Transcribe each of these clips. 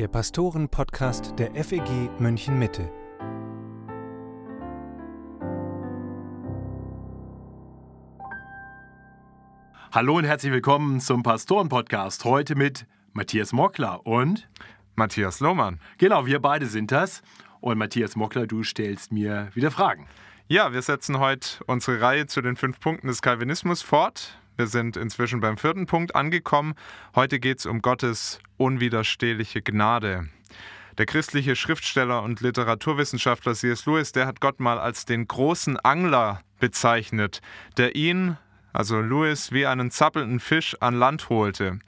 der Pastoren-Podcast der FEG München Mitte. Hallo und herzlich willkommen zum Pastoren-Podcast. Heute mit Matthias Mockler und Matthias Lohmann. Genau, wir beide sind das. Und Matthias Mockler, du stellst mir wieder Fragen. Ja, wir setzen heute unsere Reihe zu den fünf Punkten des Calvinismus fort. Wir sind inzwischen beim vierten Punkt angekommen. Heute geht es um Gottes unwiderstehliche Gnade. Der christliche Schriftsteller und Literaturwissenschaftler C.S. Lewis, der hat Gott mal als den großen Angler bezeichnet, der ihn, also Lewis, wie einen zappelnden Fisch an Land holte.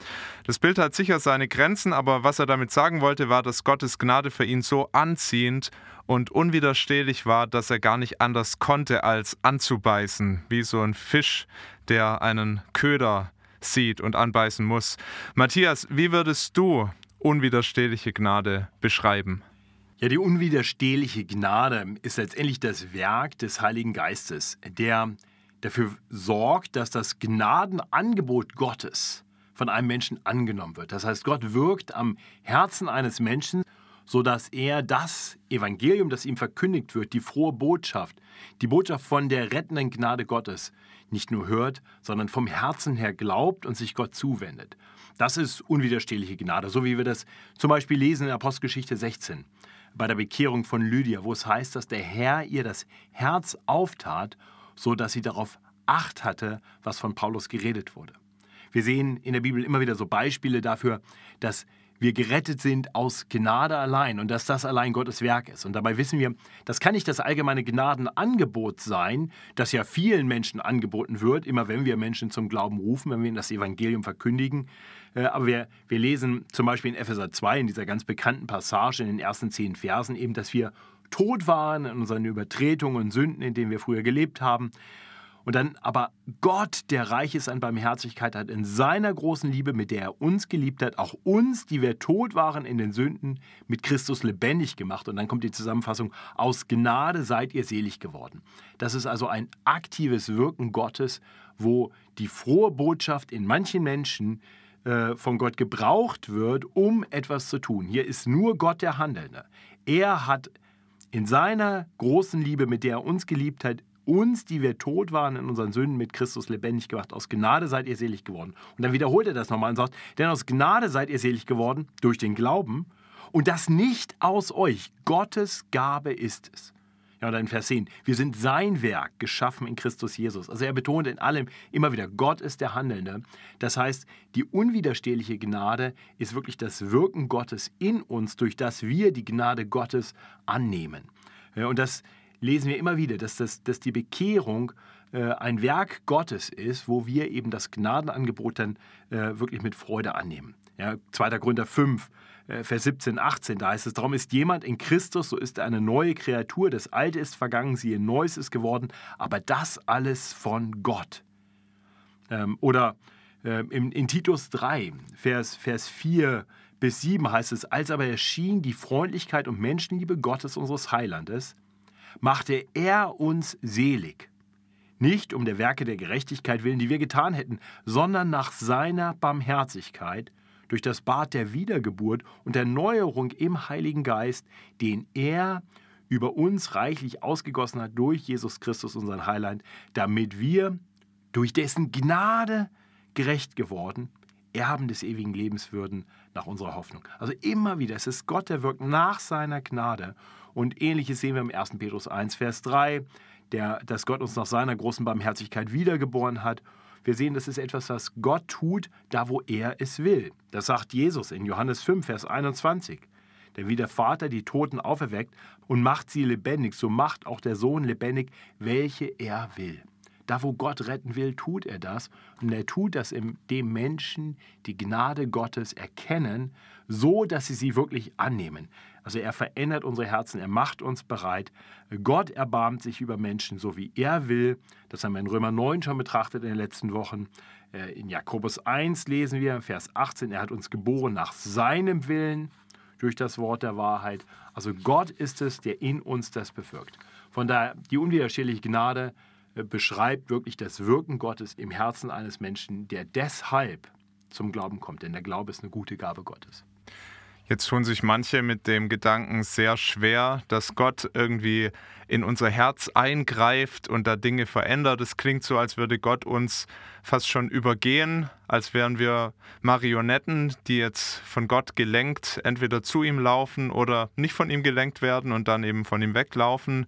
Das Bild hat sicher seine Grenzen, aber was er damit sagen wollte, war, dass Gottes Gnade für ihn so anziehend und unwiderstehlich war, dass er gar nicht anders konnte, als anzubeißen, wie so ein Fisch, der einen Köder sieht und anbeißen muss. Matthias, wie würdest du unwiderstehliche Gnade beschreiben? Ja, die unwiderstehliche Gnade ist letztendlich das Werk des Heiligen Geistes, der dafür sorgt, dass das Gnadenangebot Gottes von einem Menschen angenommen wird. Das heißt, Gott wirkt am Herzen eines Menschen sodass er das Evangelium, das ihm verkündigt wird, die frohe Botschaft, die Botschaft von der rettenden Gnade Gottes, nicht nur hört, sondern vom Herzen her glaubt und sich Gott zuwendet. Das ist unwiderstehliche Gnade, so wie wir das zum Beispiel lesen in Apostelgeschichte 16 bei der Bekehrung von Lydia, wo es heißt, dass der Herr ihr das Herz auftat, so dass sie darauf Acht hatte, was von Paulus geredet wurde. Wir sehen in der Bibel immer wieder so Beispiele dafür, dass wir gerettet sind aus Gnade allein und dass das allein Gottes Werk ist. Und dabei wissen wir, das kann nicht das allgemeine Gnadenangebot sein, das ja vielen Menschen angeboten wird, immer wenn wir Menschen zum Glauben rufen, wenn wir ihnen das Evangelium verkündigen. Äh, aber wir, wir lesen zum Beispiel in Epheser 2, in dieser ganz bekannten Passage in den ersten zehn Versen, eben, dass wir tot waren in unseren Übertretungen und Sünden, in denen wir früher gelebt haben und dann aber Gott, der reich ist an Barmherzigkeit, hat in seiner großen Liebe, mit der er uns geliebt hat, auch uns, die wir tot waren in den Sünden, mit Christus lebendig gemacht. Und dann kommt die Zusammenfassung, aus Gnade seid ihr selig geworden. Das ist also ein aktives Wirken Gottes, wo die frohe Botschaft in manchen Menschen äh, von Gott gebraucht wird, um etwas zu tun. Hier ist nur Gott der Handelnde. Er hat in seiner großen Liebe, mit der er uns geliebt hat, uns, die wir tot waren in unseren Sünden, mit Christus lebendig gemacht. Aus Gnade seid ihr selig geworden. Und dann wiederholt er das nochmal und sagt, denn aus Gnade seid ihr selig geworden durch den Glauben und das nicht aus euch. Gottes Gabe ist es. Ja, und dann in Vers 10, wir sind sein Werk, geschaffen in Christus Jesus. Also er betont in allem immer wieder, Gott ist der Handelnde. Das heißt, die unwiderstehliche Gnade ist wirklich das Wirken Gottes in uns, durch das wir die Gnade Gottes annehmen. Und das lesen wir immer wieder, dass, das, dass die Bekehrung äh, ein Werk Gottes ist, wo wir eben das Gnadenangebot dann äh, wirklich mit Freude annehmen. Ja, 2. Korinther 5, äh, Vers 17, 18, da heißt es, darum ist jemand in Christus, so ist er eine neue Kreatur, das Alte ist vergangen, siehe, Neues ist geworden, aber das alles von Gott. Ähm, oder ähm, in, Titus 3, Vers, Vers 4 bis 7 heißt es, als aber erschien die Freundlichkeit und Menschenliebe Gottes unseres Heilandes, machte er uns selig. Nicht um der Werke der Gerechtigkeit willen, die wir getan hätten, sondern nach seiner Barmherzigkeit durch das Bad der Wiedergeburt und der Neuerung im Heiligen Geist, den er über uns reichlich ausgegossen hat durch Jesus Christus, unseren Heiland, damit wir durch dessen Gnade gerecht geworden, Erben des ewigen Lebens würden nach unserer Hoffnung. Also immer wieder, es ist Gott, der wirkt nach seiner Gnade und ähnliches sehen wir im 1. Petrus 1, Vers 3, der, dass Gott uns nach seiner großen Barmherzigkeit wiedergeboren hat. Wir sehen, das ist etwas, was Gott tut, da wo er es will. Das sagt Jesus in Johannes 5, Vers 21. Denn wie der Vater die Toten auferweckt und macht sie lebendig, so macht auch der Sohn lebendig, welche er will. Da, wo Gott retten will, tut er das. Und er tut das, indem Menschen die Gnade Gottes erkennen, so dass sie sie wirklich annehmen. Also er verändert unsere Herzen, er macht uns bereit. Gott erbarmt sich über Menschen, so wie er will. Das haben wir in Römer 9 schon betrachtet in den letzten Wochen. Äh, in Jakobus 1 lesen wir, Vers 18, er hat uns geboren nach seinem Willen durch das Wort der Wahrheit. Also Gott ist es, der in uns das bewirkt. Von daher die unwiderstehliche Gnade äh, beschreibt wirklich das Wirken Gottes im Herzen eines Menschen, der deshalb zum Glauben kommt. Denn der Glaube ist eine gute Gabe Gottes. Jetzt tun sich manche mit dem Gedanken sehr schwer, dass Gott irgendwie in unser Herz eingreift und da Dinge verändert. Es klingt so, als würde Gott uns fast schon übergehen, als wären wir Marionetten, die jetzt von Gott gelenkt entweder zu ihm laufen oder nicht von ihm gelenkt werden und dann eben von ihm weglaufen.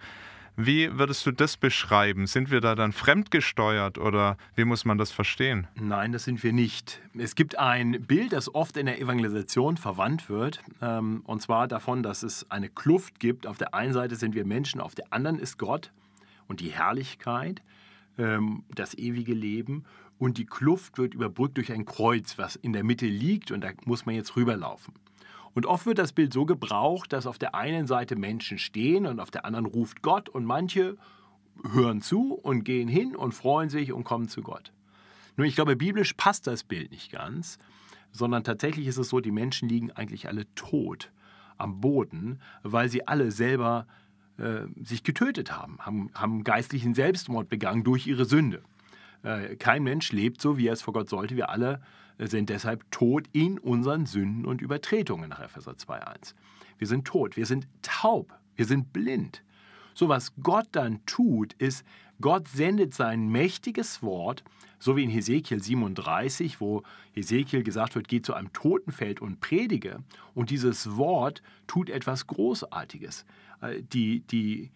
Wie würdest du das beschreiben? Sind wir da dann fremdgesteuert oder wie muss man das verstehen? Nein, das sind wir nicht. Es gibt ein Bild, das oft in der Evangelisation verwandt wird, ähm, und zwar davon, dass es eine Kluft gibt. Auf der einen Seite sind wir Menschen, auf der anderen ist Gott und die Herrlichkeit, ähm, das ewige Leben. Und die Kluft wird überbrückt durch ein Kreuz, was in der Mitte liegt, und da muss man jetzt rüberlaufen. Und oft wird das Bild so gebraucht, dass auf der einen Seite Menschen stehen und auf der anderen ruft Gott und manche hören zu und gehen hin und freuen sich und kommen zu Gott. Nur ich glaube, biblisch passt das Bild nicht ganz, sondern tatsächlich ist es so, die Menschen liegen eigentlich alle tot am Boden, weil sie alle selber äh, sich getötet haben, haben, haben geistlichen Selbstmord begangen durch ihre Sünde. Äh, kein Mensch lebt so, wie er es vor Gott sollte. Wir alle sind deshalb tot in unseren Sünden und Übertretungen nach Epheser 2.1. Wir sind tot, wir sind taub, wir sind blind. So was Gott dann tut, ist, Gott sendet sein mächtiges Wort, so wie in Hesekiel 37, wo Hesekiel gesagt wird, geh zu einem Totenfeld und predige. Und dieses Wort tut etwas Großartiges. Äh, die, die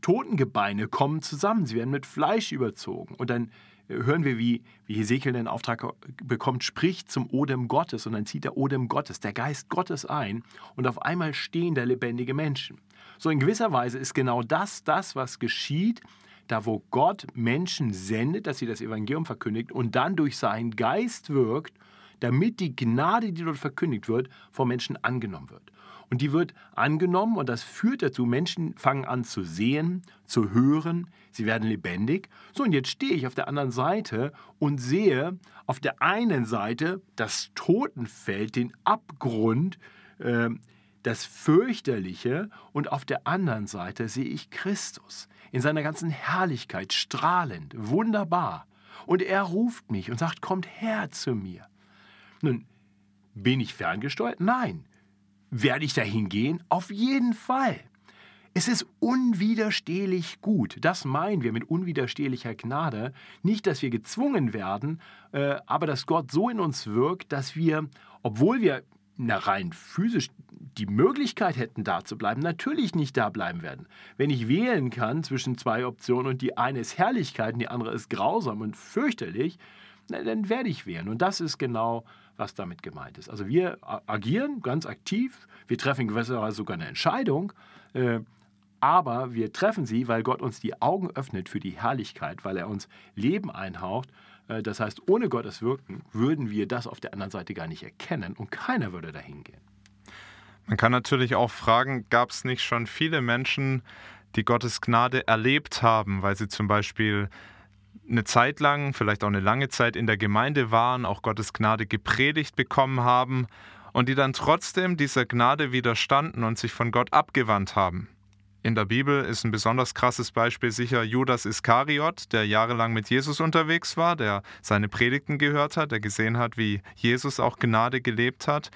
Totengebeine kommen zusammen, sie werden mit Fleisch überzogen. Und dann hören wir, wie, wie Hesekiel den Auftrag bekommt, spricht zum Odem Gottes und dann zieht der Odem Gottes, der Geist Gottes ein und auf einmal stehen da lebendige Menschen. So in gewisser Weise ist genau das das, was geschieht, da wo Gott Menschen sendet, dass sie das Evangelium verkündigt und dann durch seinen Geist wirkt, damit die Gnade, die dort verkündigt wird, von Menschen angenommen wird. Und die wird angenommen und das führt dazu, Menschen fangen an zu sehen, zu hören, sie werden lebendig. So, und jetzt stehe ich auf der anderen Seite und sehe auf der einen Seite das Totenfeld, den Abgrund, äh, das Fürchterliche und auf der anderen Seite sehe ich Christus in seiner ganzen Herrlichkeit, strahlend, wunderbar. Und er ruft mich und sagt, kommt her zu mir. Nun, bin ich ferngesteuert? Nein. Werde ich dahin gehen? Auf jeden Fall. Es ist unwiderstehlich gut. Das meinen wir mit unwiderstehlicher Gnade. Nicht, dass wir gezwungen werden, äh, aber dass Gott so in uns wirkt, dass wir, obwohl wir na, rein physisch die Möglichkeit hätten, da zu bleiben, natürlich nicht da bleiben werden. Wenn ich wählen kann zwischen zwei Optionen und die eine ist Herrlichkeit und die andere ist grausam und fürchterlich, na, dann werde ich wählen. Und das ist genau was damit gemeint ist. Also wir agieren ganz aktiv, wir treffen in gewisser Weise sogar eine Entscheidung, äh, aber wir treffen sie, weil Gott uns die Augen öffnet für die Herrlichkeit, weil er uns Leben einhaucht. Äh, das heißt, ohne Gottes Wirken würden wir das auf der anderen Seite gar nicht erkennen und keiner würde dahin gehen. Man kann natürlich auch fragen, gab es nicht schon viele Menschen, die Gottes Gnade erlebt haben, weil sie zum Beispiel eine Zeit lang, vielleicht auch eine lange Zeit in der Gemeinde waren, auch Gottes Gnade gepredigt bekommen haben und die dann trotzdem dieser Gnade widerstanden und sich von Gott abgewandt haben. In der Bibel ist ein besonders krasses Beispiel sicher Judas Iskariot, der jahrelang mit Jesus unterwegs war, der seine Predigten gehört hat, der gesehen hat, wie Jesus auch Gnade gelebt hat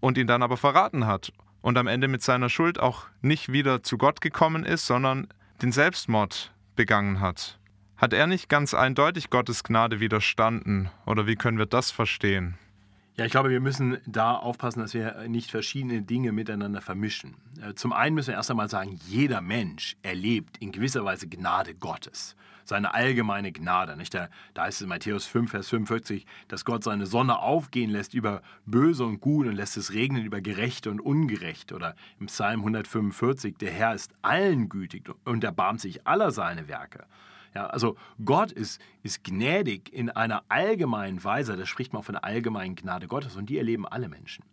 und ihn dann aber verraten hat und am Ende mit seiner Schuld auch nicht wieder zu Gott gekommen ist, sondern den Selbstmord begangen hat. Hat er nicht ganz eindeutig Gottes Gnade widerstanden? Oder wie können wir das verstehen? Ja, ich glaube, wir müssen da aufpassen, dass wir nicht verschiedene Dinge miteinander vermischen. Äh, zum einen müssen wir erst einmal sagen, jeder Mensch erlebt in gewisser Weise Gnade Gottes. Seine allgemeine Gnade. Nicht? Da, da heißt es in Matthäus 5, Vers 45, dass Gott seine Sonne aufgehen lässt über Böse und Gut und lässt es regnen über Gerechte und Ungerecht. Oder im Psalm 145, der Herr ist allen gütig und erbarmt sich aller seine Werke. Ja, also Gott ist, ist gnädig in einer allgemeinen Weise, da spricht man von der allgemeinen Gnade Gottes und die erleben alle Menschen.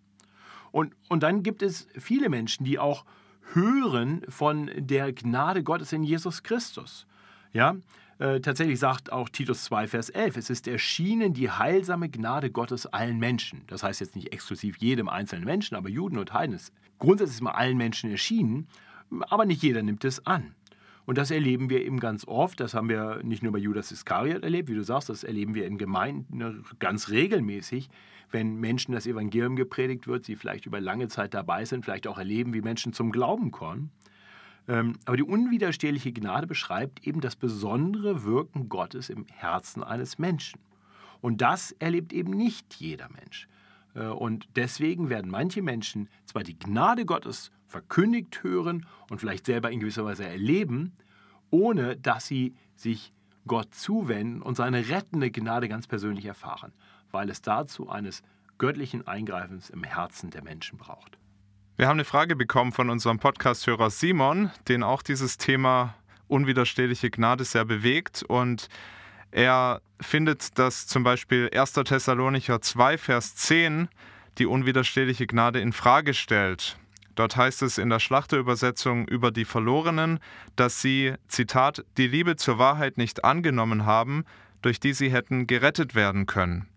Und, und dann gibt es viele Menschen, die auch hören von der Gnade Gottes in Jesus Christus. Ja, äh, tatsächlich sagt auch Titus 2, Vers 11, es ist erschienen die heilsame Gnade Gottes allen Menschen. Das heißt jetzt nicht exklusiv jedem einzelnen Menschen, aber Juden und Heiden ist grundsätzlich mal allen Menschen erschienen, aber nicht jeder nimmt es an. Und das erleben wir eben ganz oft. Das haben wir nicht nur bei Judas Iskariot erlebt, wie du sagst, das erleben wir in Gemeinden ganz regelmäßig, wenn Menschen das Evangelium gepredigt wird, sie vielleicht über lange Zeit dabei sind, vielleicht auch erleben, wie Menschen zum Glauben kommen. Ähm, aber die unwiderstehliche Gnade beschreibt eben das besondere Wirken Gottes im Herzen eines Menschen. Und das erlebt eben nicht jeder Mensch. Äh, und deswegen werden manche Menschen zwar die Gnade Gottes verkündigt hören und vielleicht selber in gewisser Weise erleben, ohne dass sie sich Gott zuwenden und seine rettende Gnade ganz persönlich erfahren, weil es dazu eines göttlichen Eingreifens im Herzen der Menschen braucht. Wir haben eine Frage bekommen von unserem Podcast-Hörer Simon, den auch dieses Thema unwiderstehliche Gnade sehr bewegt und er findet, dass zum Beispiel 1. Thessalonicher 2, Vers 10 die unwiderstehliche Gnade in Frage stellt. Dort heißt es in der Schlachterübersetzung über die Verlorenen, dass sie, Zitat, die Liebe zur Wahrheit nicht angenommen haben, durch die sie hätten gerettet werden können.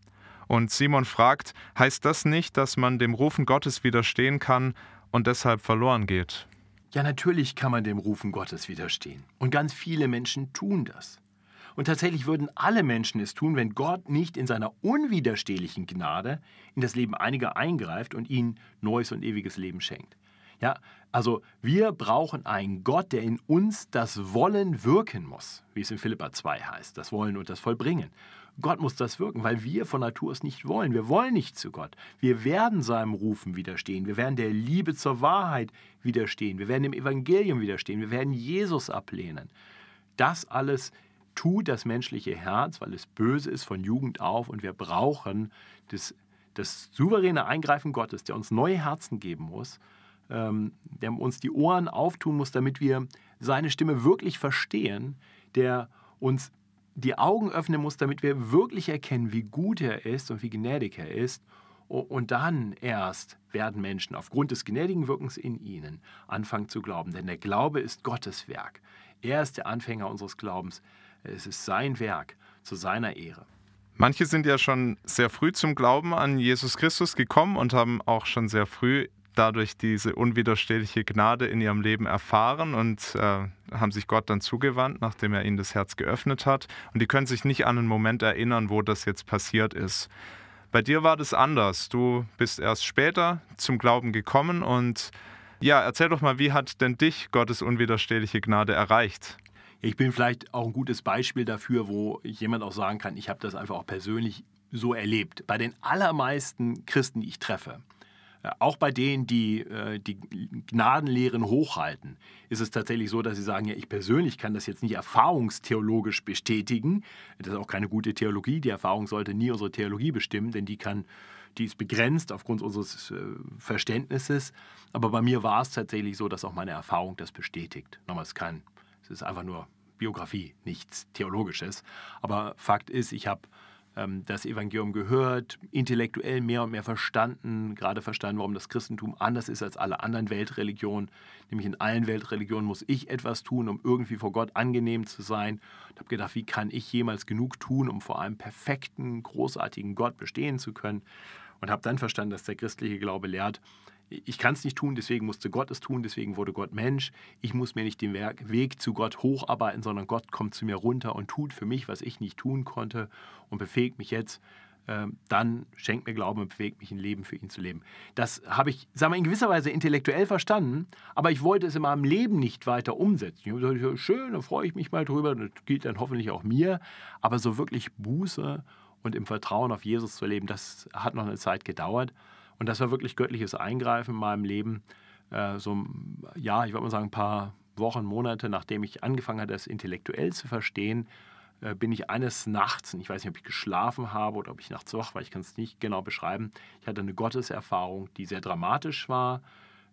Und Simon fragt, heißt das nicht, dass man dem Rufen Gottes widerstehen kann und deshalb verloren geht? Ja, natürlich kann man dem Rufen Gottes widerstehen. Und ganz viele Menschen tun das. Und tatsächlich würden alle Menschen es tun, wenn Gott nicht in seiner unwiderstehlichen Gnade in das Leben einiger eingreift und ihnen neues und ewiges Leben schenkt. Ja, also wir brauchen einen Gott, der in uns das Wollen wirken muss, wie es in Philippa 2 heißt, das Wollen und das Vollbringen. Gott muss das wirken, weil wir von Natur es nicht wollen. Wir wollen nicht zu Gott. Wir werden seinem Rufen widerstehen. Wir werden der Liebe zur Wahrheit widerstehen. Wir werden dem Evangelium widerstehen. Wir werden Jesus ablehnen. Das alles tut das menschliche Herz, weil es böse ist von Jugend auf und wir brauchen das, das souveräne Eingreifen Gottes, der uns neue Herzen geben muss, ähm, der uns die Ohren auftun muss, damit wir seine Stimme wirklich verstehen, der uns die Augen öffnen muss, damit wir wirklich erkennen, wie gut er ist und wie gnädig er ist. Und dann erst werden Menschen aufgrund des gnädigen Wirkens in ihnen anfangen zu glauben. Denn der Glaube ist Gottes Werk. Er ist der Anfänger unseres Glaubens. Es ist sein Werk zu seiner Ehre. Manche sind ja schon sehr früh zum Glauben an Jesus Christus gekommen und haben auch schon sehr früh dadurch diese unwiderstehliche Gnade in ihrem Leben erfahren und äh, haben sich Gott dann zugewandt, nachdem er ihnen das Herz geöffnet hat. Und die können sich nicht an einen Moment erinnern, wo das jetzt passiert ist. Bei dir war das anders. Du bist erst später zum Glauben gekommen und ja, erzähl doch mal, wie hat denn dich Gottes unwiderstehliche Gnade erreicht? Ich bin vielleicht auch ein gutes Beispiel dafür, wo jemand auch sagen kann, ich habe das einfach auch persönlich so erlebt. Bei den allermeisten Christen, die ich treffe, auch bei denen, die äh, die Gnadenlehren hochhalten, ist es tatsächlich so, dass sie sagen, ja, ich persönlich kann das jetzt nicht erfahrungstheologisch bestätigen. Das ist auch keine gute Theologie. Die Erfahrung sollte nie unsere Theologie bestimmen, denn die kann die ist begrenzt aufgrund unseres äh, Verständnisses. Aber bei mir war es tatsächlich so, dass auch meine Erfahrung das bestätigt. Nochmal, es kann es ist einfach nur Biografie, nichts Theologisches. Aber Fakt ist, ich habe das Evangelium gehört, intellektuell mehr und mehr verstanden, gerade verstanden, warum das Christentum anders ist als alle anderen Weltreligionen. Nämlich in allen Weltreligionen muss ich etwas tun, um irgendwie vor Gott angenehm zu sein. Und habe gedacht, wie kann ich jemals genug tun, um vor einem perfekten, großartigen Gott bestehen zu können? Und habe dann verstanden, dass der christliche Glaube lehrt, ich kann es nicht tun, deswegen musste Gott es tun, deswegen wurde Gott Mensch. Ich muss mir nicht den Weg zu Gott hocharbeiten, sondern Gott kommt zu mir runter und tut für mich, was ich nicht tun konnte und befähigt mich jetzt, ähm, dann schenkt mir Glauben und bewegt mich ein Leben für ihn zu leben. Das habe ich, sagen wir, in gewisser Weise intellektuell verstanden, aber ich wollte es in meinem Leben nicht weiter umsetzen. Ich habe gesagt, schön, da freue ich mich mal drüber, das gilt dann hoffentlich auch mir, aber so wirklich Buße und im Vertrauen auf Jesus zu leben, das hat noch eine Zeit gedauert. Und das war wirklich göttliches Eingreifen in meinem Leben. Äh, so, ja, ich würde mal sagen, ein paar Wochen, Monate, nachdem ich angefangen hatte, das intellektuell zu verstehen, äh, bin ich eines Nachts, ich weiß nicht, ob ich geschlafen habe oder ob ich nachts wach war, ich kann es nicht genau beschreiben, ich hatte eine Gotteserfahrung, die sehr dramatisch war.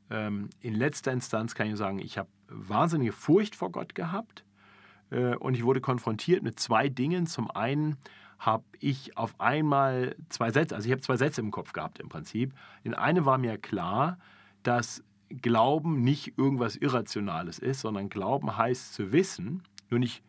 Ähm, in letzter Instanz kann ich sagen, ich habe wahnsinnige Furcht vor Gott gehabt äh, und ich wurde konfrontiert mit zwei Dingen. Zum einen habe ich auf einmal zwei Sätze, also ich habe zwei Sätze im Kopf gehabt im Prinzip. In einem war mir klar, dass Glauben nicht irgendwas Irrationales ist, sondern Glauben heißt zu wissen, nur nicht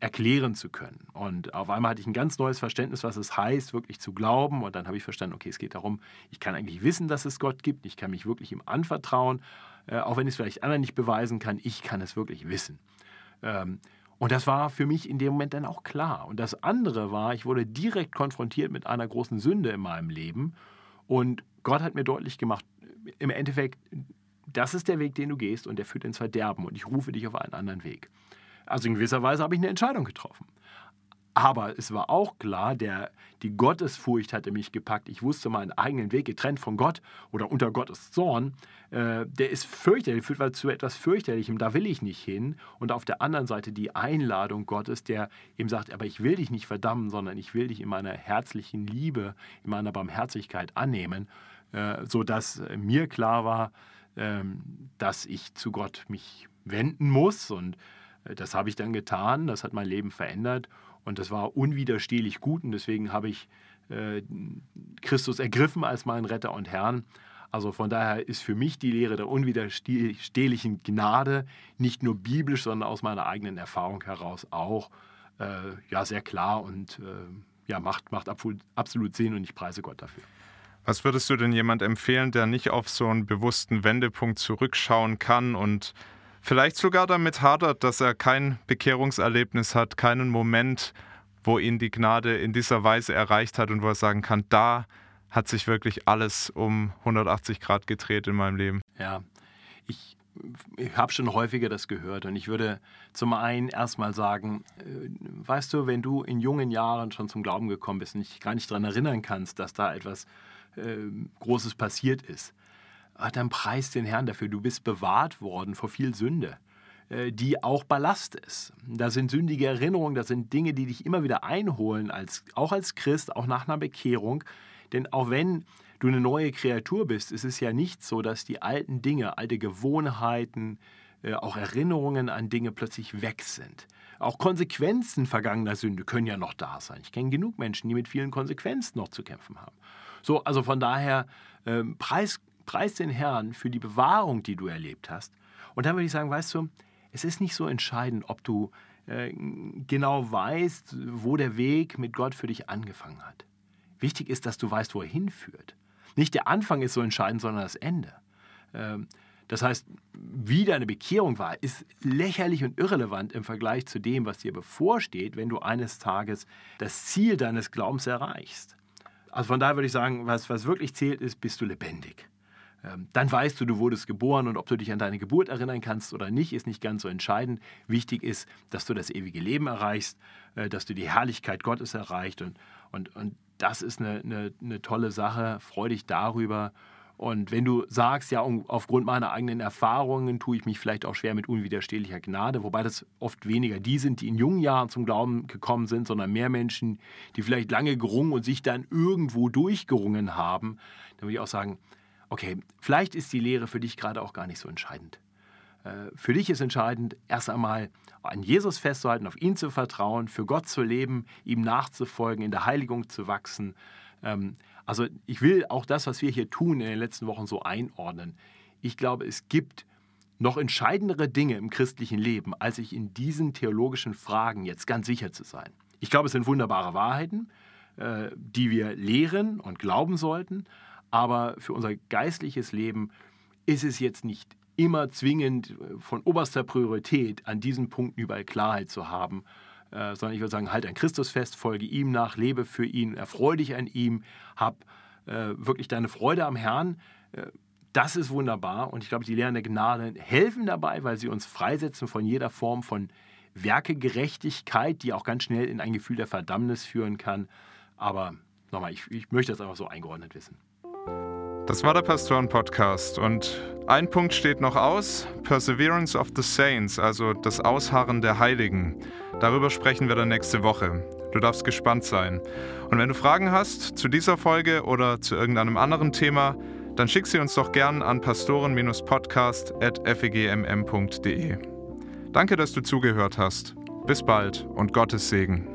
erklären zu können. Und auf einmal hatte ich ein ganz neues Verständnis, was es heißt, wirklich zu glauben. Und dann habe ich verstanden, okay, es geht darum, ich kann eigentlich wissen, dass es Gott gibt, ich kann mich wirklich ihm anvertrauen, äh, auch wenn ich es vielleicht anderen nicht beweisen kann, ich kann es wirklich wissen. Und das war für mich in dem Moment dann auch klar. Und das andere war, ich wurde direkt konfrontiert mit einer großen Sünde in meinem Leben. Und Gott hat mir deutlich gemacht, im Endeffekt, das ist der Weg, den du gehst und der führt ins Verderben und ich rufe dich auf einen anderen Weg. Also in gewisser Weise habe ich eine Entscheidung getroffen. Aber es war auch klar, der, die Gottesfurcht hatte mich gepackt. Ich wusste meinen eigenen Weg, getrennt von Gott oder unter Gottes Zorn. Äh, der ist fürchterlich, führt zu etwas fürchterlichem, da will ich nicht hin. Und auf der anderen Seite die Einladung Gottes, der ihm sagt, aber ich will dich nicht verdammen, sondern ich will dich in meiner herzlichen Liebe, in meiner Barmherzigkeit annehmen, äh, sodass mir klar war, äh, dass ich zu Gott mich wenden muss. Und äh, das habe ich dann getan, das hat mein Leben verändert. Und das war unwiderstehlich gut und deswegen habe ich äh, Christus ergriffen als meinen Retter und Herrn. Also von daher ist für mich die Lehre der unwiderstehlichen Gnade nicht nur biblisch, sondern aus meiner eigenen Erfahrung heraus auch äh, ja, sehr klar und äh, ja, macht, macht absolut Sinn und ich preise Gott dafür. Was würdest du denn jemand empfehlen, der nicht auf so einen bewussten Wendepunkt zurückschauen kann und vielleicht sogar damit hadert, dass er kein Bekehrungserlebnis hat, keinen Moment, wo ihn die Gnade in dieser Weise erreicht hat und wo er sagen kann, da hat sich wirklich alles um 180 Grad gedreht in meinem Leben. Ja, ich, ich habe schon häufiger das gehört und ich würde zum einen erstmal sagen, äh, weißt du, wenn du in jungen Jahren schon zum Glauben gekommen bist und dich gar nicht daran erinnern kannst, dass da etwas äh, Großes passiert ist, Ah, dann preis den Herrn dafür. Du bist bewahrt worden vor viel Sünde, äh, die auch Ballast ist. Da sind sündige Erinnerungen, das sind Dinge, die dich immer wieder einholen, als, auch als Christ, auch nach einer Bekehrung. Denn auch wenn du eine neue Kreatur bist, ist es ja nicht so, dass die alten Dinge, alte Gewohnheiten, äh, auch Erinnerungen an Dinge plötzlich weg sind. Auch Konsequenzen vergangener Sünde können ja noch da sein. Ich kenne genug Menschen, die mit vielen Konsequenzen noch zu kämpfen haben. So, also von daher, äh, preis preis den Herrn für die Bewahrung, die du erlebt hast. Und dann würde ich sagen, weißt du, es ist nicht so entscheidend, ob du äh, genau weißt, wo der Weg mit Gott für dich angefangen hat. Wichtig ist, dass du weißt, wo er hinführt. Nicht der Anfang ist so entscheidend, sondern das Ende. Ähm, das heißt, wie deine Bekehrung war, ist lächerlich und irrelevant im Vergleich zu dem, was dir bevorsteht, wenn du eines Tages das Ziel deines Glaubens erreichst. Also von daher würde ich sagen, was, was wirklich zählt, ist, bist du lebendig. Ähm, dann weißt du, du wurdest geboren und ob du dich an deine Geburt erinnern kannst oder nicht, ist nicht ganz so entscheidend. Wichtig ist, dass du das ewige Leben erreichst, äh, dass du die Herrlichkeit Gottes erreichst und, und, und das ist eine, eine, eine tolle Sache. Freu dich darüber. Und wenn du sagst, ja, aufgrund meiner eigenen Erfahrungen tue ich mich vielleicht auch schwer mit unwiderstehlicher Gnade, wobei das oft weniger die sind, die in jungen Jahren zum Glauben gekommen sind, sondern mehr Menschen, die vielleicht lange gerungen und sich dann irgendwo durchgerungen haben, dann würde ich auch sagen, okay, vielleicht ist die Lehre für dich gerade auch gar nicht so entscheidend. Äh, für dich ist entscheidend, erst einmal an Jesus festzuhalten, auf ihn zu vertrauen, für Gott zu leben, ihm nachzufolgen, in der Heiligung zu wachsen. Ähm, also ich will auch das, was wir hier tun in den letzten Wochen so einordnen. Ich glaube, es gibt noch entscheidendere Dinge im christlichen Leben, als sich in diesen theologischen Fragen jetzt ganz sicher zu sein. Ich glaube, es sind wunderbare Wahrheiten, äh, die wir lehren und glauben sollten, aber für unser geistliches Leben ist es jetzt nicht immer zwingend äh, von oberster Priorität, an diesen Punkten überall Klarheit zu haben, äh, sondern ich würde sagen, halt an Christus fest, folge ihm nach, lebe für ihn, erfreue dich an ihm, hab äh, wirklich deine Freude am Herrn. Äh, das ist wunderbar und ich glaube, die Lehren der Gnade helfen dabei, weil sie uns freisetzen von jeder Form von Werkegerechtigkeit, die auch ganz schnell in ein Gefühl der Verdammnis führen kann. Aber nochmal, ich, ich möchte das einfach so eingeordnet wissen. Das war der Pastoren-Podcast und ein Punkt steht noch aus, Perseverance of the Saints, also das Ausharren der Heiligen. Darüber sprechen wir dann nächste Woche. Du darfst gespannt sein. Und wenn du Fragen hast zu dieser Folge oder zu irgendeinem anderen Thema, dann schick sie uns doch gern an pastoren-podcast.fegmm.de. Danke, dass du zugehört hast. Bis bald und Gottes Segen.